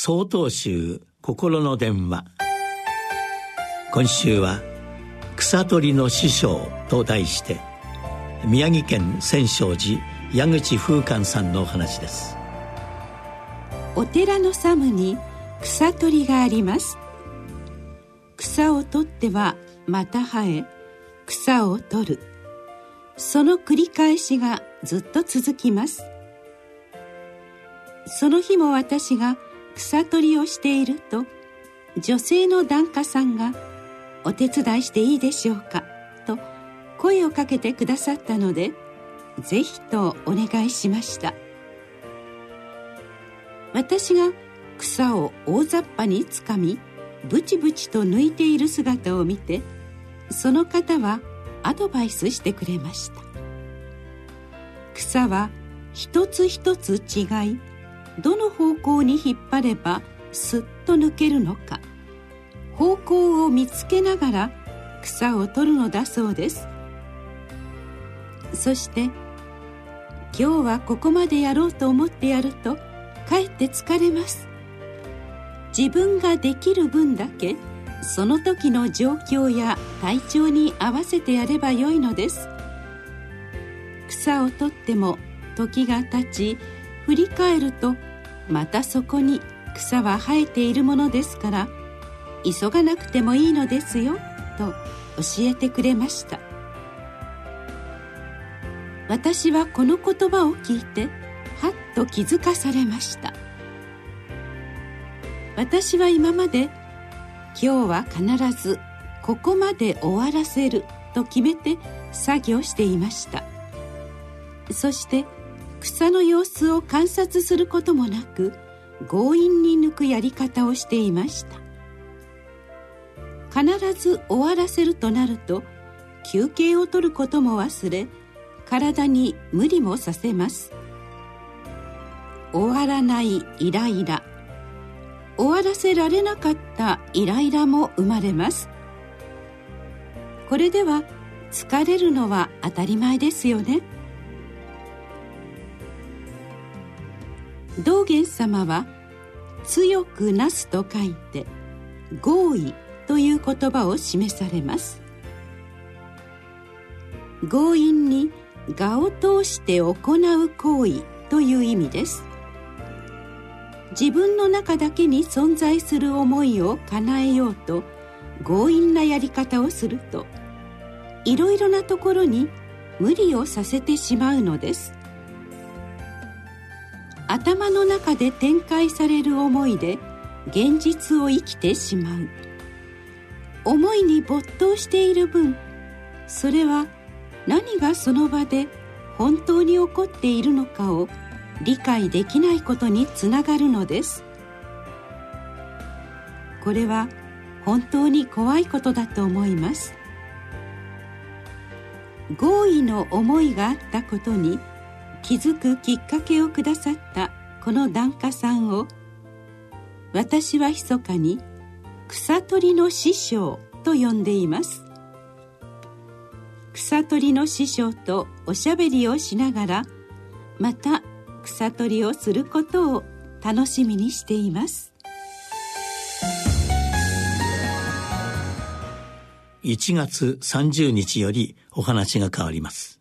曹洞宗心の電話。今週は「草取りの師匠」と題して宮城県千勝寺矢口風寛さんのお話です。お寺のサムに草取りがあります。草を取ってはまた生え草を取る。その繰り返しがずっと続きます。その日も私が草取りをしていると女性の檀家さんが「お手伝いしていいでしょうか」と声をかけてくださったのでぜひとお願いしました私が草を大雑把につかみブチブチと抜いている姿を見てその方はアドバイスしてくれました。草は一つ一つ違いどの方向に引っ張ればすっと抜けるのか。方向を見つけながら草を取るのだそうです。そして今日はここまでやろうと思ってやるとかえって疲れます。自分ができる分だけその時の状況や体調に合わせてやればよいのです。草を取っても時が経ち振り返るとまたそこに草は生えているものですから急がなくてもいいのですよと教えてくれました。私はこの言葉を聞いてはっと気づかされました。私は今まで今日は必ずここまで終わらせると決めて作業していました。そして草の様子を観察することもなく強引に抜くやり方をしていました。必ず終わらせるとなると休憩を取ることも忘れ体に無理もさせます。終わらないイライラ。終わらせられなかったイライラも生まれます。これでは疲れるのは当たり前ですよね。道元様は「強くなす」と書いて「合意」という言葉を示されます。強引に我を通して行う行為という意味です。自分の中だけに存在する思いを叶えようと強引なやり方をするといろいろなところに無理をさせてしまうのです。頭の中で展開される思いで現実を生きてしまう。思いに没頭している分それは何がその場で本当に起こっているのかを理解できないことにつながるのです。これは本当に怖いことだと思います。合意の思いがあったことに気づくきっかけをくださったこの檀家さんを私は密かに草取りの師匠と呼んでいます。草取りの師匠とおしゃべりをしながらまた草取りをすることを楽しみにしています。1月30日よりお話が変わります。